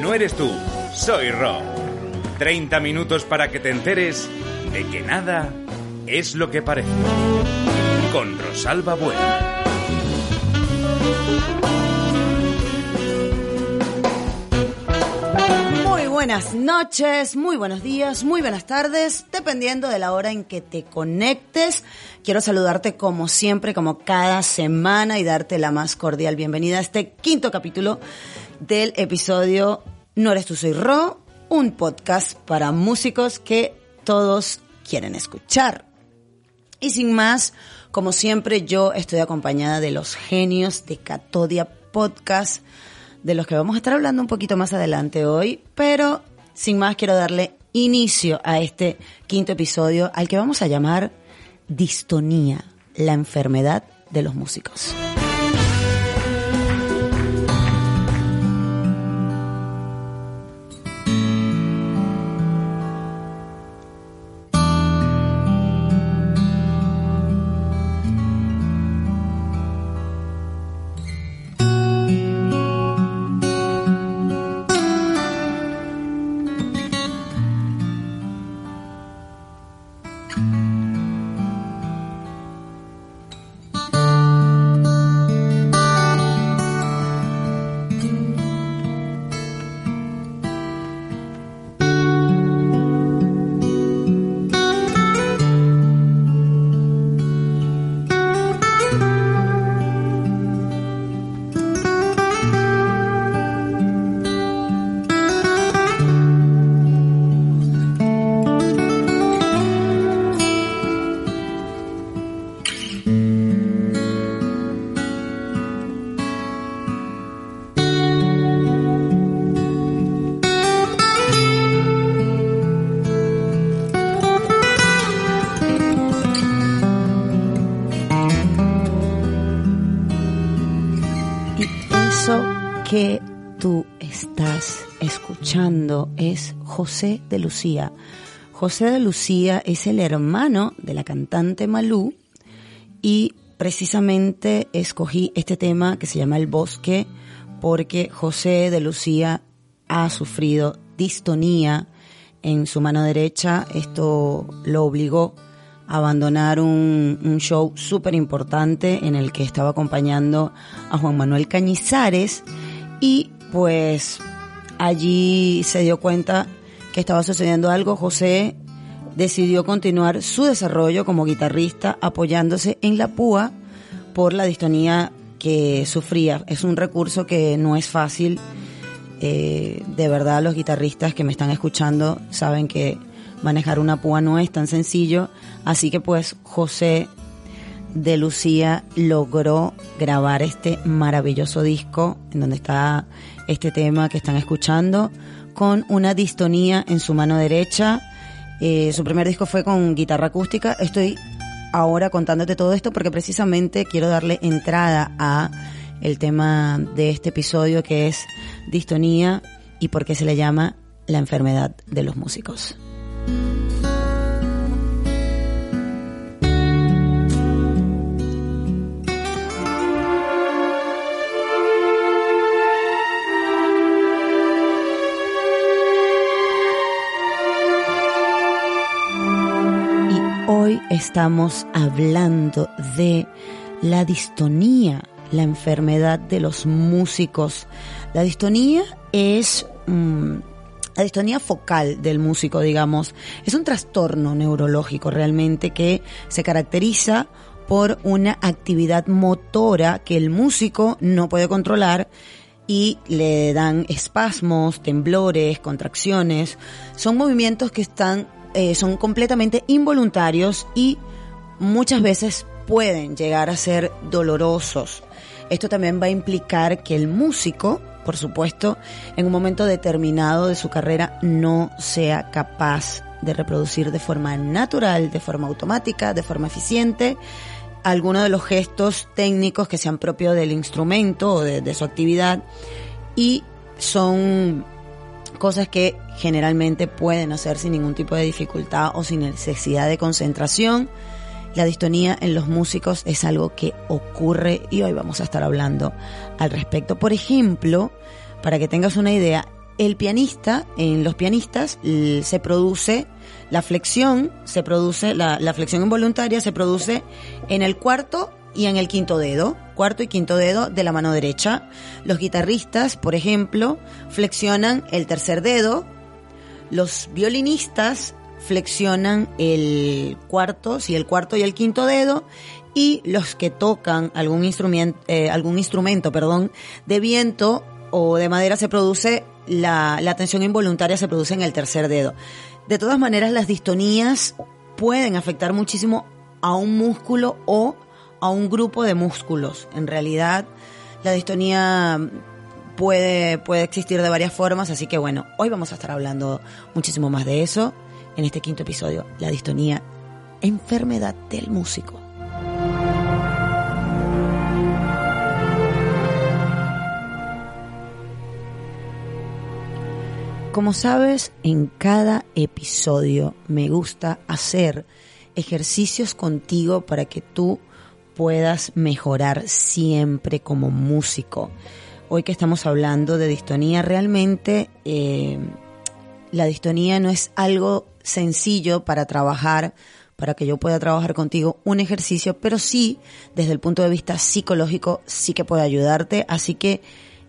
No eres tú, soy Ro. 30 minutos para que te enteres de que nada es lo que parece. Con Rosalba Bueno. Buenas noches, muy buenos días, muy buenas tardes, dependiendo de la hora en que te conectes. Quiero saludarte como siempre, como cada semana y darte la más cordial bienvenida a este quinto capítulo del episodio No eres tú, soy Ro, un podcast para músicos que todos quieren escuchar. Y sin más, como siempre, yo estoy acompañada de los genios de Catodia Podcast, de los que vamos a estar hablando un poquito más adelante hoy, pero sin más quiero darle inicio a este quinto episodio al que vamos a llamar Distonía, la enfermedad de los músicos. José de Lucía. José de Lucía es el hermano de la cantante Malú y precisamente escogí este tema que se llama El Bosque porque José de Lucía ha sufrido distonía en su mano derecha. Esto lo obligó a abandonar un, un show súper importante en el que estaba acompañando a Juan Manuel Cañizares y pues allí se dio cuenta estaba sucediendo algo. José decidió continuar su desarrollo como guitarrista apoyándose en la púa por la distonía que sufría. Es un recurso que no es fácil. Eh, de verdad los guitarristas que me están escuchando saben que manejar una púa no es tan sencillo. Así que pues José de Lucía logró grabar este maravilloso disco en donde está este tema que están escuchando con una distonía en su mano derecha. Eh, su primer disco fue con guitarra acústica. Estoy ahora contándote todo esto porque precisamente quiero darle entrada a el tema de este episodio que es distonía y por qué se le llama la enfermedad de los músicos. Estamos hablando de la distonía, la enfermedad de los músicos. La distonía es mm, la distonía focal del músico, digamos. Es un trastorno neurológico realmente que se caracteriza por una actividad motora que el músico no puede controlar y le dan espasmos, temblores, contracciones. Son movimientos que están, eh, son completamente involuntarios y muchas veces pueden llegar a ser dolorosos. Esto también va a implicar que el músico, por supuesto, en un momento determinado de su carrera no sea capaz de reproducir de forma natural, de forma automática, de forma eficiente, algunos de los gestos técnicos que sean propios del instrumento o de, de su actividad y son cosas que generalmente pueden hacer sin ningún tipo de dificultad o sin necesidad de concentración La distonía en los músicos es algo que ocurre y hoy vamos a estar hablando al respecto. Por ejemplo, para que tengas una idea, el pianista, en los pianistas se produce la flexión, se produce, la, la flexión involuntaria se produce en el cuarto y en el quinto dedo, cuarto y quinto dedo de la mano derecha. Los guitarristas, por ejemplo, flexionan el tercer dedo. Los violinistas flexionan el cuarto, sí, el cuarto y el quinto dedo. Y los que tocan algún instrumento, eh, algún instrumento, perdón, de viento o de madera se produce la, la tensión involuntaria se produce en el tercer dedo. De todas maneras, las distonías pueden afectar muchísimo a un músculo o a un grupo de músculos. En realidad, la distonía puede, puede existir de varias formas, así que bueno, hoy vamos a estar hablando muchísimo más de eso en este quinto episodio, la distonía, enfermedad del músico. Como sabes, en cada episodio me gusta hacer ejercicios contigo para que tú puedas mejorar siempre como músico. Hoy que estamos hablando de distonía, realmente eh, la distonía no es algo sencillo para trabajar, para que yo pueda trabajar contigo un ejercicio, pero sí, desde el punto de vista psicológico, sí que puede ayudarte. Así que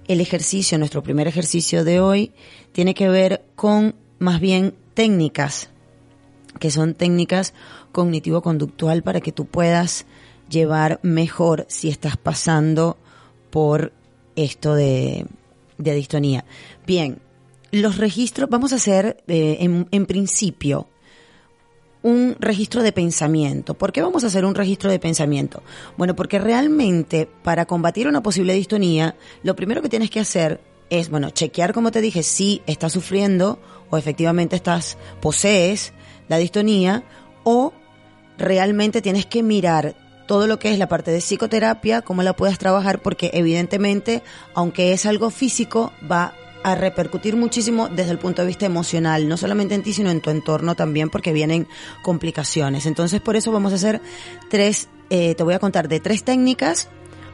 el ejercicio, nuestro primer ejercicio de hoy, tiene que ver con más bien técnicas, que son técnicas cognitivo-conductual para que tú puedas llevar mejor si estás pasando por esto de, de distonía. Bien, los registros, vamos a hacer eh, en, en principio un registro de pensamiento. ¿Por qué vamos a hacer un registro de pensamiento? Bueno, porque realmente para combatir una posible distonía, lo primero que tienes que hacer es, bueno, chequear, como te dije, si estás sufriendo o efectivamente estás, posees la distonía o realmente tienes que mirar todo lo que es la parte de psicoterapia, cómo la puedas trabajar, porque evidentemente, aunque es algo físico, va a repercutir muchísimo desde el punto de vista emocional, no solamente en ti, sino en tu entorno también, porque vienen complicaciones. Entonces, por eso vamos a hacer tres, eh, te voy a contar de tres técnicas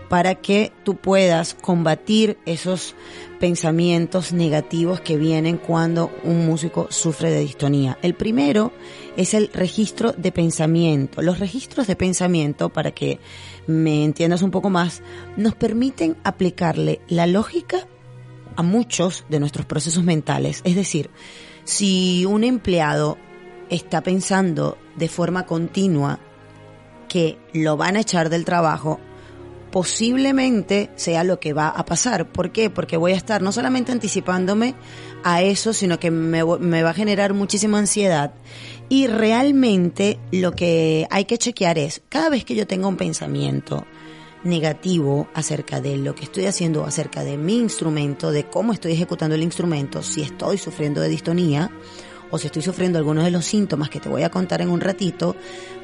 para que tú puedas combatir esos pensamientos negativos que vienen cuando un músico sufre de distonía. El primero es el registro de pensamiento. Los registros de pensamiento, para que me entiendas un poco más, nos permiten aplicarle la lógica a muchos de nuestros procesos mentales. Es decir, si un empleado está pensando de forma continua que lo van a echar del trabajo, posiblemente sea lo que va a pasar. ¿Por qué? Porque voy a estar no solamente anticipándome a eso, sino que me, va a generar muchísima ansiedad. Y realmente lo que hay que chequear es, cada vez que yo tenga un pensamiento negativo acerca de lo que estoy haciendo, acerca de mi instrumento, de cómo estoy ejecutando el instrumento, si estoy sufriendo de distonía, o si estoy sufriendo algunos de los síntomas que te voy a contar en un ratito,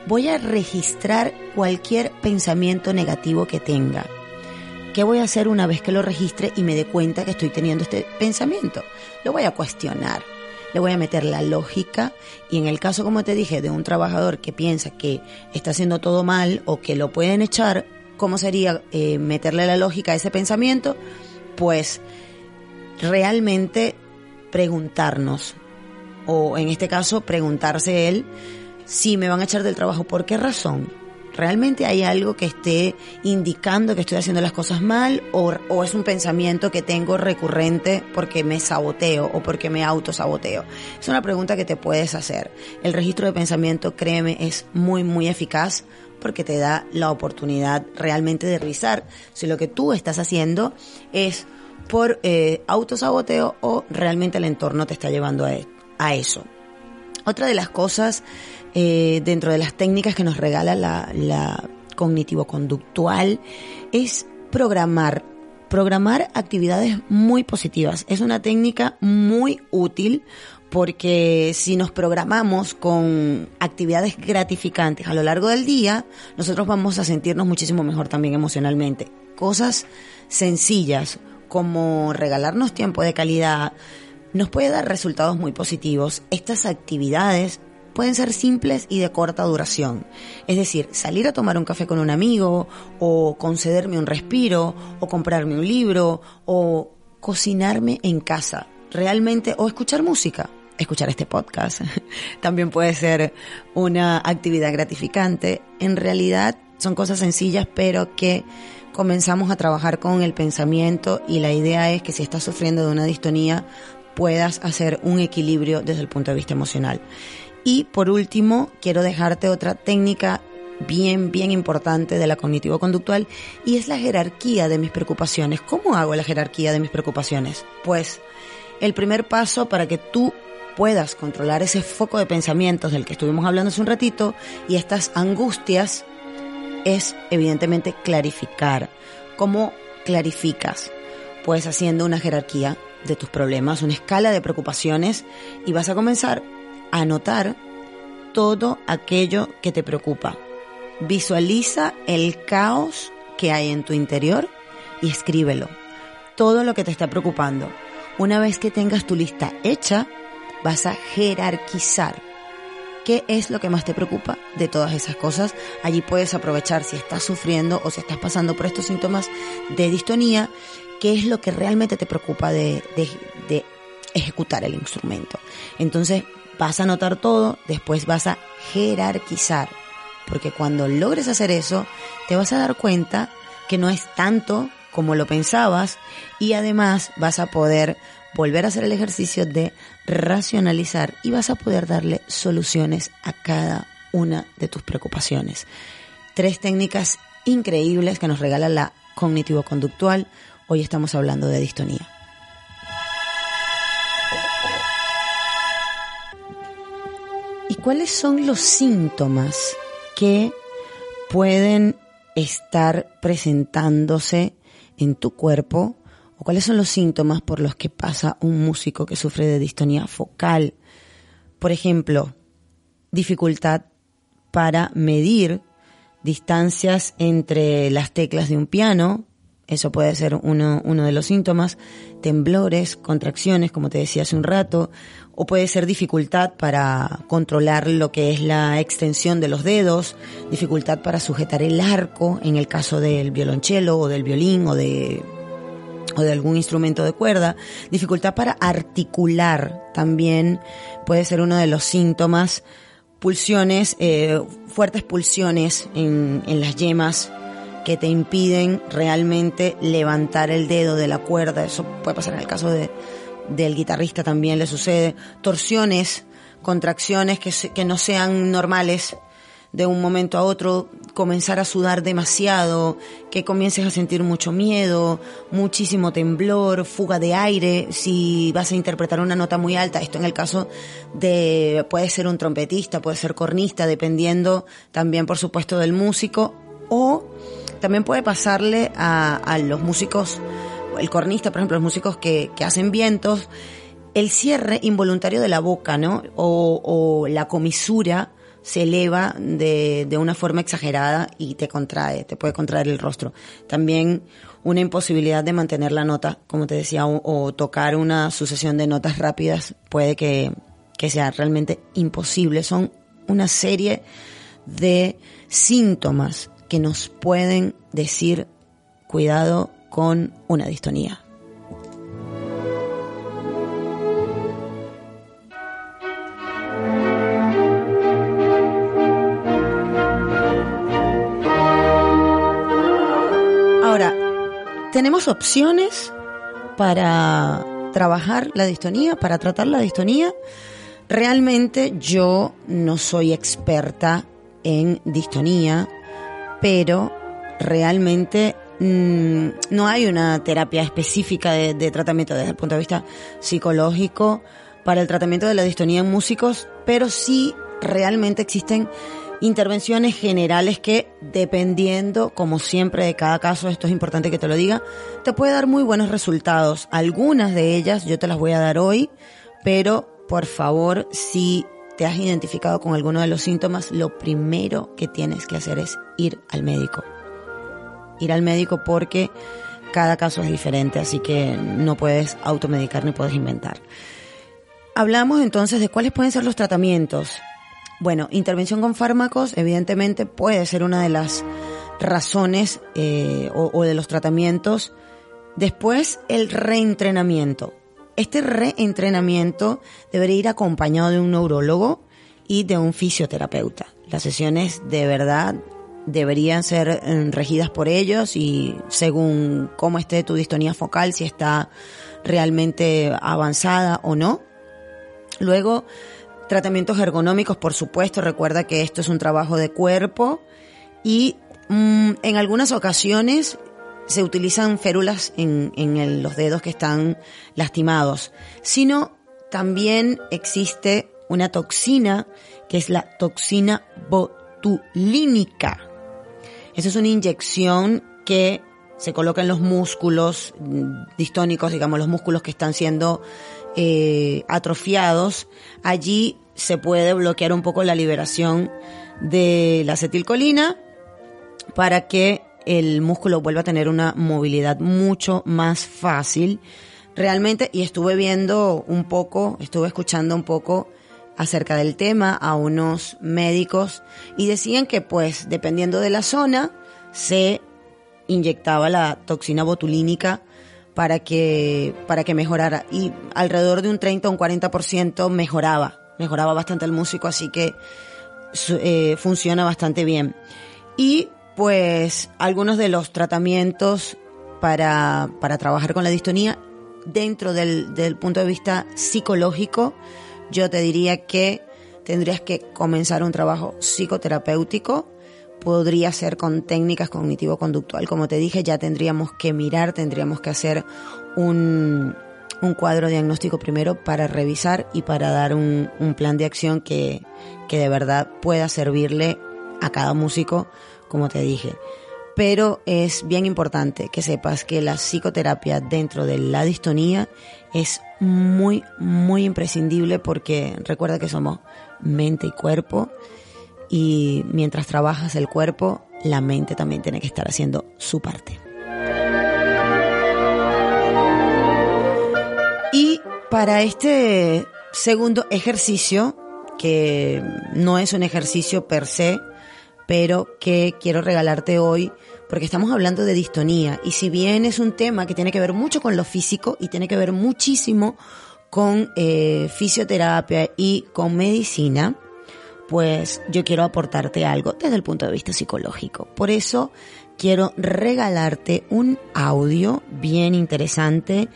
voy a registrar cualquier pensamiento negativo que tenga. ¿Qué voy a hacer una vez que lo registre y me dé cuenta que estoy teniendo este pensamiento? Lo voy a cuestionar, le voy a meter la lógica y en el caso, como te dije, de un trabajador que piensa que está haciendo todo mal o que lo pueden echar, ¿cómo sería eh, meterle la lógica a ese pensamiento? Pues realmente preguntarnos, o en este caso preguntarse él si me van a echar del trabajo, ¿por qué razón? ¿Realmente hay algo que esté indicando que estoy haciendo las cosas mal o, o, es un pensamiento que tengo recurrente porque me saboteo o porque me autosaboteo? Es una pregunta que te puedes hacer. El registro de pensamiento, créeme, es muy, muy eficaz porque te da la oportunidad realmente de revisar si lo que tú estás haciendo es por eh, autosaboteo o realmente el entorno te está llevando a, a eso. Otra de las cosas eh, dentro de las técnicas que nos regala la, la cognitivo-conductual es programar. Programar actividades muy positivas. Es una técnica muy útil porque si nos programamos con actividades gratificantes a lo largo del día, nosotros vamos a sentirnos muchísimo mejor también emocionalmente. Cosas sencillas como regalarnos tiempo de calidad, nos puede dar resultados muy positivos. Estas actividades pueden ser simples y de corta duración. Es decir, salir a tomar un café con un amigo, o concederme un respiro, o comprarme un libro, o cocinarme en casa. Realmente, o escuchar música escuchar este podcast. También puede ser una actividad gratificante. En realidad son cosas sencillas, pero que comenzamos a trabajar con el pensamiento y la idea es que si estás sufriendo de una distonía, puedas hacer un equilibrio desde el punto de vista emocional. Y por último, quiero dejarte otra técnica bien, bien importante de la cognitivo-conductual y es la jerarquía de mis preocupaciones. ¿Cómo hago la jerarquía de mis preocupaciones? Pues el primer paso para que tú puedas controlar ese foco de pensamientos del que estuvimos hablando hace un ratito y estas angustias es evidentemente clarificar. ¿Cómo clarificas? Pues haciendo una jerarquía de tus problemas, una escala de preocupaciones y vas a comenzar a anotar todo aquello que te preocupa. Visualiza el caos que hay en tu interior y escríbelo. Todo lo que te está preocupando. Una vez que tengas tu lista hecha, vas a jerarquizar qué es lo que más te preocupa de todas esas cosas. Allí puedes aprovechar si estás sufriendo o si estás pasando por estos síntomas de distonía, qué es lo que realmente te preocupa de, ejecutar el instrumento. Entonces vas a anotar todo, después vas a jerarquizar, porque cuando logres hacer eso, te vas a dar cuenta que no es tanto como lo pensabas y además vas a poder volver a hacer el ejercicio de racionalizar y vas a poder darle soluciones a cada una de tus preocupaciones. Tres técnicas increíbles que nos regala la cognitivo-conductual. Hoy estamos hablando de distonía. ¿Y cuáles son los síntomas que pueden estar presentándose en tu cuerpo o cuáles son los síntomas por los que pasa un músico que sufre de distonía focal. Por ejemplo, dificultad para medir distancias entre las teclas de un piano, eso puede ser uno, uno, de los síntomas, temblores, contracciones, como te decía hace un rato, o puede ser dificultad para controlar lo que es la extensión de los dedos, dificultad para sujetar el arco, en el caso del violonchelo o del violín o de o de algún instrumento de cuerda, dificultad para articular también puede ser uno de los síntomas, pulsiones, eh, fuertes pulsiones en, en las yemas que te impiden realmente levantar el dedo de la cuerda, eso puede pasar en el caso de, del guitarrista también le sucede, torsiones, contracciones que, que no sean normales, de un momento a otro comenzar a sudar demasiado, que comiences a sentir mucho miedo, muchísimo temblor, fuga de aire, si vas a interpretar una nota muy alta, esto en el caso de, puede ser un trompetista, puede ser cornista, dependiendo también por supuesto del músico, o también puede pasarle a, los músicos, el cornista, por ejemplo, los músicos que, hacen vientos, el cierre involuntario de la boca, ¿no? O, o la comisura, se eleva de, una forma exagerada y te contrae, te puede contraer el rostro. También una imposibilidad de mantener la nota, como te decía, o, tocar una sucesión de notas rápidas puede que sea realmente imposible. Son una serie de síntomas que nos pueden decir cuidado con una distonía. tenemos opciones para trabajar la distonía, para tratar la distonía. Realmente yo no soy experta en distonía, pero realmente mm, no hay una terapia específica de, de, tratamiento desde el punto de vista psicológico para el tratamiento de la distonía en músicos, pero sí realmente existen intervenciones generales que, dependiendo, como siempre, de cada caso, esto es importante que te lo diga, te puede dar muy buenos resultados. Algunas de ellas yo te las voy a dar hoy, pero por favor, si te has identificado con alguno de los síntomas, lo primero que tienes que hacer es ir al médico. Ir al médico porque cada caso es diferente, así que no puedes automedicar ni puedes inventar. Hablamos entonces de cuáles pueden ser los tratamientos bueno, intervención con fármacos evidentemente puede ser una de las razones eh, o, o de los tratamientos. Después, el reentrenamiento. Este reentrenamiento debería ir acompañado de un neurólogo y de un fisioterapeuta. Las sesiones de verdad deberían ser eh, regidas por ellos y según cómo esté tu distonía focal, si está realmente avanzada o no. Luego, tratamientos ergonómicos, por supuesto, recuerda que esto es un trabajo de cuerpo y mm, en algunas ocasiones se utilizan férulas en, en los dedos que están lastimados, sino también existe una toxina que es la toxina botulínica. Esa es una inyección que se coloca en los músculos distónicos, digamos, los músculos que están siendo eh, atrofiados. Allí se puede bloquear un poco la liberación de la acetilcolina para que el músculo vuelva a tener una movilidad mucho más fácil. Realmente, y estuve viendo un poco, estuve escuchando un poco acerca del tema a unos médicos y decían que pues dependiendo de la zona se inyectaba la toxina botulínica para que, para que mejorara y alrededor de un 30 o un 40% mejoraba, mejoraba bastante el músico, así que eh, funciona bastante bien. Y pues algunos de los tratamientos para, para trabajar con la distonía dentro del, del punto de vista psicológico, yo te diría que tendrías que comenzar un trabajo psicoterapéutico. Podría ser con técnicas cognitivo-conductual. Como te dije, ya tendríamos que mirar, tendríamos que hacer un, un cuadro diagnóstico primero para revisar y para dar un, un plan de acción que, que de verdad pueda servirle a cada músico, como te dije pero es bien importante que sepas que la psicoterapia dentro de la distonía es muy, muy imprescindible porque recuerda que somos mente y cuerpo y mientras trabajas el cuerpo, la mente también tiene que estar haciendo su parte. Y para este segundo ejercicio, que no es un ejercicio per se, pero que quiero regalarte hoy porque estamos hablando de distonía y si bien es un tema que tiene que ver mucho con lo físico y tiene que ver muchísimo con eh, fisioterapia y con medicina, pues yo quiero aportarte algo desde el punto de vista psicológico. Por eso quiero regalarte un audio bien interesante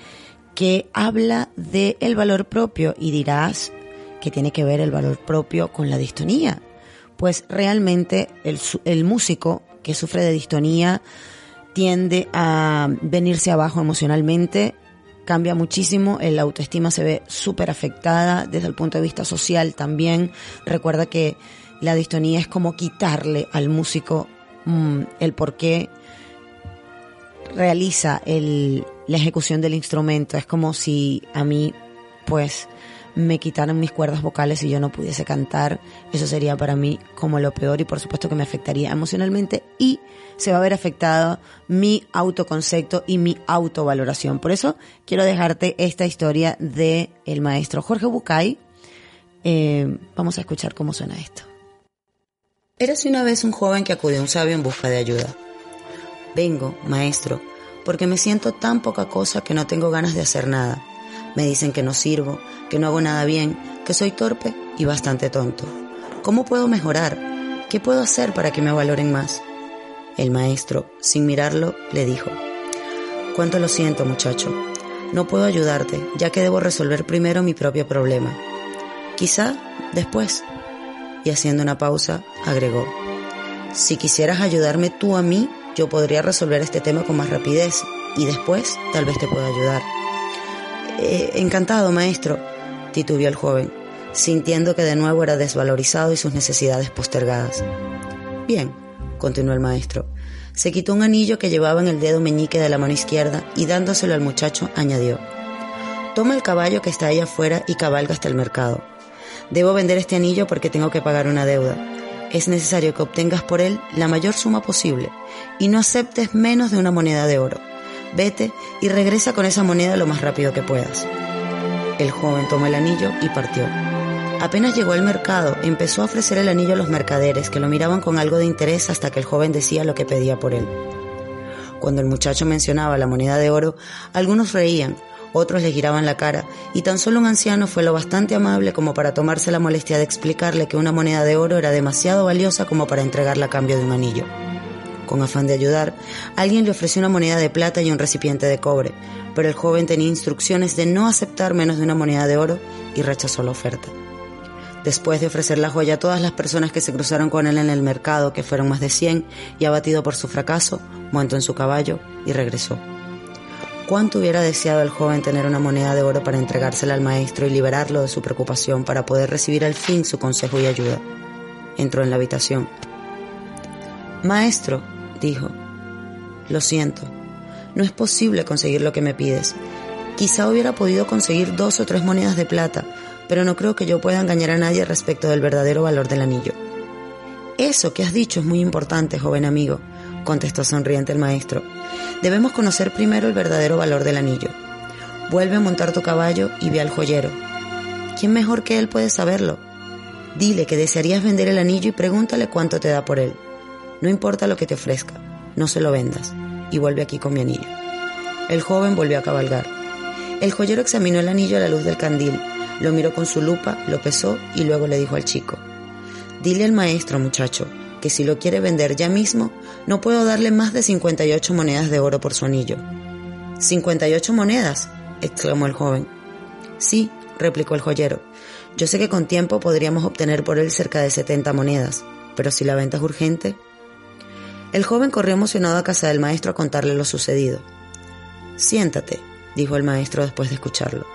que habla de el valor propio y dirás que tiene que ver el valor propio con la distonía pues realmente el, el músico que sufre de distonía tiende a venirse abajo emocionalmente, cambia muchísimo, el autoestima se ve súper afectada desde el punto de vista social también. Recuerda que la distonía es como quitarle al músico mm, el por qué realiza el, la ejecución del instrumento. Es como si a mí, pues, me quitaran mis cuerdas vocales y yo no pudiese cantar, eso sería para mí como lo peor y por supuesto que me afectaría emocionalmente y se va a ver afectado mi autoconcepto y mi autovaloración. Por eso quiero dejarte esta historia de el maestro Jorge Bucay. Eh, vamos a escuchar cómo suena esto. Érase una vez un joven que acudió a un sabio en busca de ayuda. Vengo, maestro, porque me siento tan poca cosa que no tengo ganas de hacer nada me dicen que no sirvo, que no hago nada bien, que soy torpe y bastante tonto. ¿Cómo puedo mejorar? ¿Qué puedo hacer para que me valoren más? El maestro, sin mirarlo, le dijo, Cuánto lo siento, muchacho. No puedo ayudarte, ya que debo resolver primero mi propio problema. Quizá después. Y haciendo una pausa, agregó, Si quisieras ayudarme tú a mí, yo podría resolver este tema con más rapidez y después tal vez te pueda ayudar. Eh, encantado, maestro, titubeó el joven, sintiendo que de nuevo era desvalorizado y sus necesidades postergadas. Bien, continuó el maestro. Se quitó un anillo que llevaba en el dedo meñique de la mano izquierda y dándoselo al muchacho añadió. Toma el caballo que está ahí afuera y cabalga hasta el mercado. Debo vender este anillo porque tengo que pagar una deuda. Es necesario que obtengas por él la mayor suma posible y no aceptes menos de una moneda de oro vete y regresa con esa moneda lo más rápido que puedas. El joven tomó el anillo y partió. Apenas llegó al mercado, empezó a ofrecer el anillo a los mercaderes, que lo miraban con algo de interés hasta que el joven decía lo que pedía por él. Cuando el muchacho mencionaba la moneda de oro, algunos reían, otros le giraban la cara, y tan solo un anciano fue lo bastante amable como para tomarse la molestia de explicarle que una moneda de oro era demasiado valiosa como para entregarla a cambio de un anillo. Con afán de ayudar, alguien le ofreció una moneda de plata y un recipiente de cobre, pero el joven tenía instrucciones de no aceptar menos de una moneda de oro y rechazó la oferta. Después de ofrecer la joya a todas las personas que se cruzaron con él en el mercado, que fueron más de 100, y abatido por su fracaso, montó en su caballo y regresó. ¿Cuánto hubiera deseado el joven tener una moneda de oro para entregársela al maestro y liberarlo de su preocupación para poder recibir al fin su consejo y ayuda? Entró en la habitación. Maestro, dijo, lo siento, no es posible conseguir lo que me pides. Quizá hubiera podido conseguir dos o tres monedas de plata, pero no creo que yo pueda engañar a nadie respecto del verdadero valor del anillo. Eso que has dicho es muy importante, joven amigo, contestó sonriente el maestro. Debemos conocer primero el verdadero valor del anillo. Vuelve a montar tu caballo y ve al joyero. ¿Quién mejor que él puede saberlo? Dile que desearías vender el anillo y pregúntale cuánto te da por él. No importa lo que te ofrezca, no se lo vendas y vuelve aquí con mi anillo. El joven volvió a cabalgar. El joyero examinó el anillo a la luz del candil lo miró con su lupa, lo pesó y luego le dijo al chico, Dile al maestro, muchacho, que si lo quiere vender ya mismo, no puedo darle más de 58 monedas de oro por su anillo. ¿58 monedas? exclamó el joven. Sí, replicó el joyero. Yo sé que con tiempo podríamos obtener por él cerca de 70 monedas, pero si la venta es urgente. El joven corrió emocionado a casa del maestro a contarle lo sucedido. Siéntate, dijo el maestro después de escucharlo.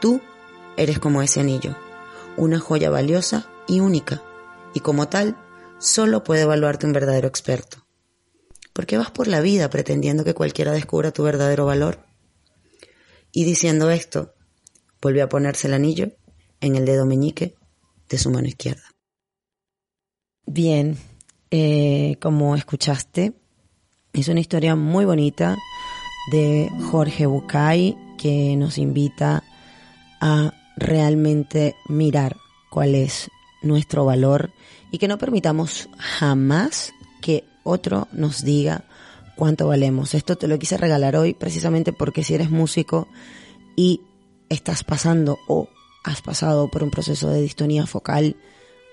Tú Eres como ese anillo, una joya valiosa y única, y como tal, solo puede evaluarte un verdadero experto. ¿Por qué vas por la vida pretendiendo que cualquiera descubra tu verdadero valor? Y diciendo esto, volvió a ponerse el anillo en el dedo meñique de su mano izquierda. Bien, eh, como escuchaste, es una historia muy bonita de Jorge Bucay que nos invita a realmente mirar cuál es nuestro valor y que no permitamos jamás que otro nos diga cuánto valemos. Esto te lo quise regalar hoy precisamente porque si eres músico y estás pasando o has pasado por un proceso de distonía focal,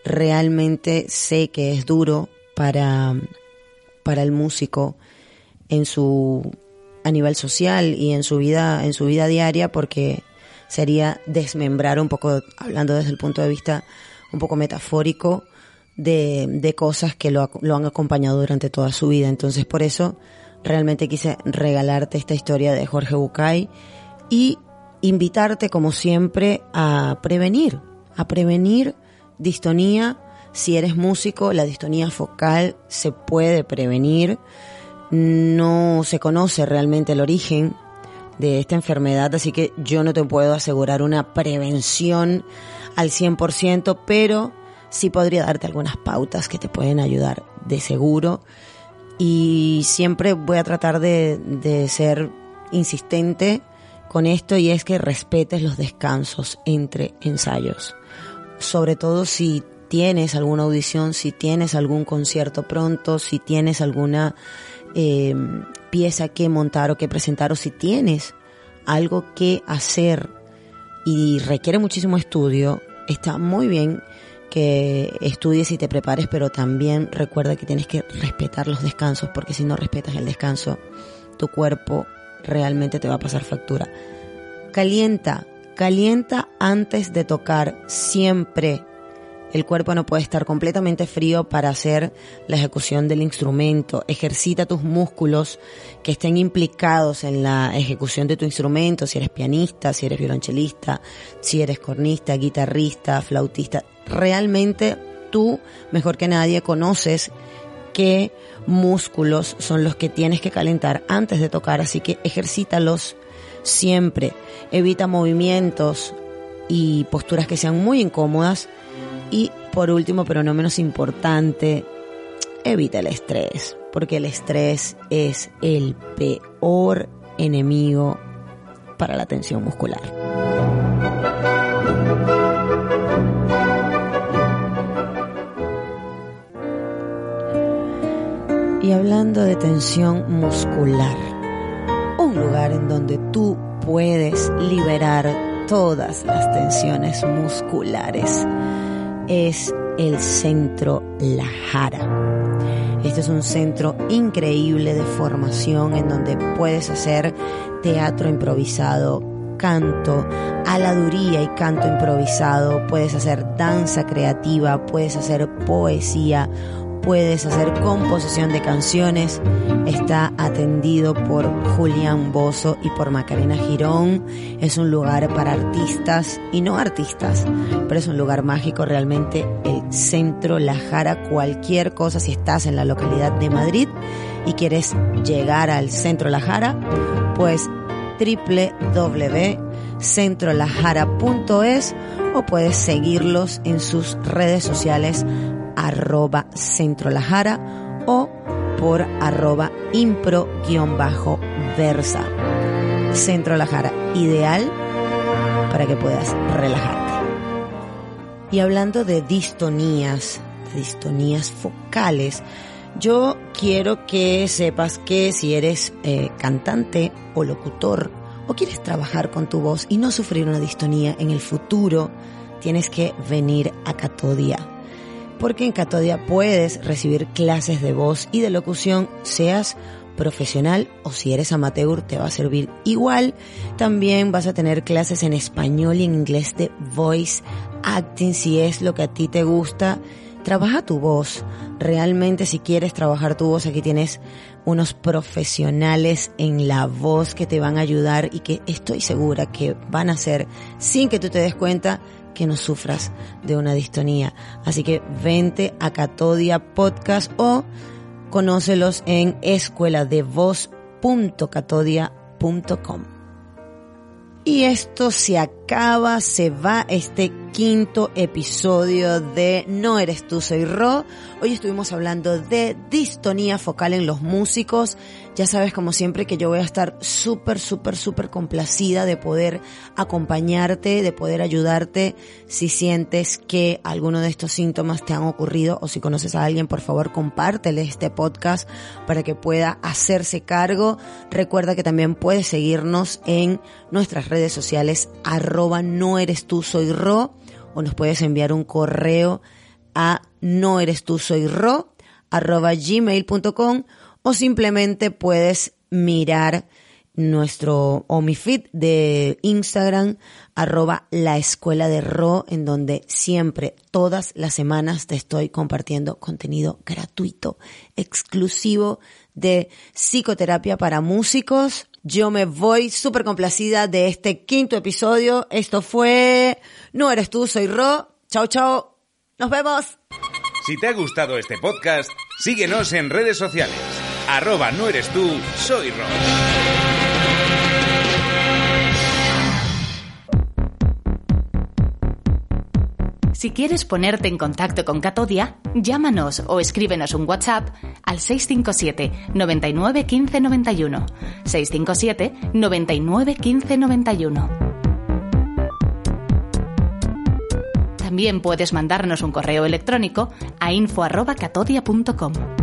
realmente sé que es duro para, para el músico en su a nivel social y en su vida en su vida diaria porque sería desmembrar un poco, hablando desde el punto de vista un poco metafórico, de, cosas que lo, lo han acompañado durante toda su vida. Entonces, por eso realmente quise regalarte esta historia de Jorge Bucay y invitarte, como siempre, a prevenir, a prevenir distonía. Si eres músico, la distonía focal se puede prevenir. No se conoce realmente el origen de esta enfermedad, así que yo no te puedo asegurar una prevención al 100%, pero sí podría darte algunas pautas que te pueden ayudar de seguro. Y siempre voy a tratar de, ser insistente con esto y es que respetes los descansos entre ensayos. Sobre todo si tienes alguna audición, si tienes algún concierto pronto, si tienes alguna eh, pieza que montar o que presentar o si tienes algo que hacer y requiere muchísimo estudio, está muy bien que estudies y te prepares, pero también recuerda que tienes que respetar los descansos, porque si no respetas el descanso, tu cuerpo realmente te va a pasar factura. Calienta, calienta antes de tocar siempre el cuerpo no puede estar completamente frío para hacer la ejecución del instrumento. Ejercita tus músculos que estén implicados en la ejecución de tu instrumento, si eres pianista, si eres violonchelista, si eres cornista, guitarrista, flautista. Realmente tú, mejor que nadie, conoces qué músculos son los que tienes que calentar antes de tocar, así que ejercítalos siempre. Evita movimientos y posturas que sean muy incómodas y por último, pero no menos importante, evita el estrés, porque el estrés es el peor enemigo para la tensión muscular. Y hablando de tensión muscular, un lugar en donde tú puedes liberar todas las tensiones musculares es el Centro La Jara. Este es un centro increíble de formación en donde puedes hacer teatro improvisado, canto, aladuría y canto improvisado, puedes hacer danza creativa, puedes hacer poesía, puedes hacer composición de canciones. Está atendido por Julián Bozo y por Macarena Girón. Es un lugar para artistas y no artistas, pero es un lugar mágico realmente. El centro La Jara, cualquier cosa, si estás en la localidad de Madrid y quieres llegar al centro La Jara, pues www.centrolajara.es o puedes seguirlos en sus redes sociales arroba Centro o por arroba impro-versa. Centro Lajara, ideal para que puedas relajarte. Y hablando de distonías, distonías focales, yo quiero que sepas que si eres eh, cantante o locutor o quieres trabajar con tu voz y no sufrir una distonía en el futuro, tienes que venir a Catodia porque en Catodia puedes recibir clases de voz y de locución, seas profesional o si eres amateur te va a servir igual. También vas a tener clases en español y en inglés de voice acting si es lo que a ti te gusta. Trabaja tu voz. Realmente si quieres trabajar tu voz, aquí tienes unos profesionales en la voz que te van a ayudar y que estoy segura que van a hacer sin que tú te des cuenta que no sufras de una distonía. Así que vente a Catodia Podcast o conócelos en escueladevoz.catodia.com. Y esto se acaba, se va este quinto episodio de No eres tú, soy Ro. Hoy estuvimos hablando de distonía focal en los músicos. Ya sabes, como siempre, que yo voy a estar súper, súper, súper complacida de poder acompañarte, de poder ayudarte si sientes que alguno de estos síntomas te han ocurrido o si conoces a alguien, por favor, compártele este podcast para que pueda hacerse cargo. Recuerda que también puedes seguirnos en nuestras redes sociales, arroba no eres tú, soy Ro, o nos puedes enviar un correo a no eres tú, soy Ro, arroba gmail.com o simplemente puedes mirar nuestro o feed de Instagram arroba la escuela de Ro en donde siempre todas las semanas te estoy compartiendo contenido gratuito exclusivo de psicoterapia para músicos. Yo me voy súper complacida de este quinto episodio. Esto fue No eres tú, soy Ro. Chao, chao. Nos vemos. Si te ha gustado este podcast, síguenos en redes sociales arroba no eres tú, soy Rob. Si quieres ponerte en contacto con Catodia, llámanos o escríbenos un WhatsApp al 657 99 15 91. 657 99 15 91. También puedes mandarnos un correo electrónico a info.catodia.com.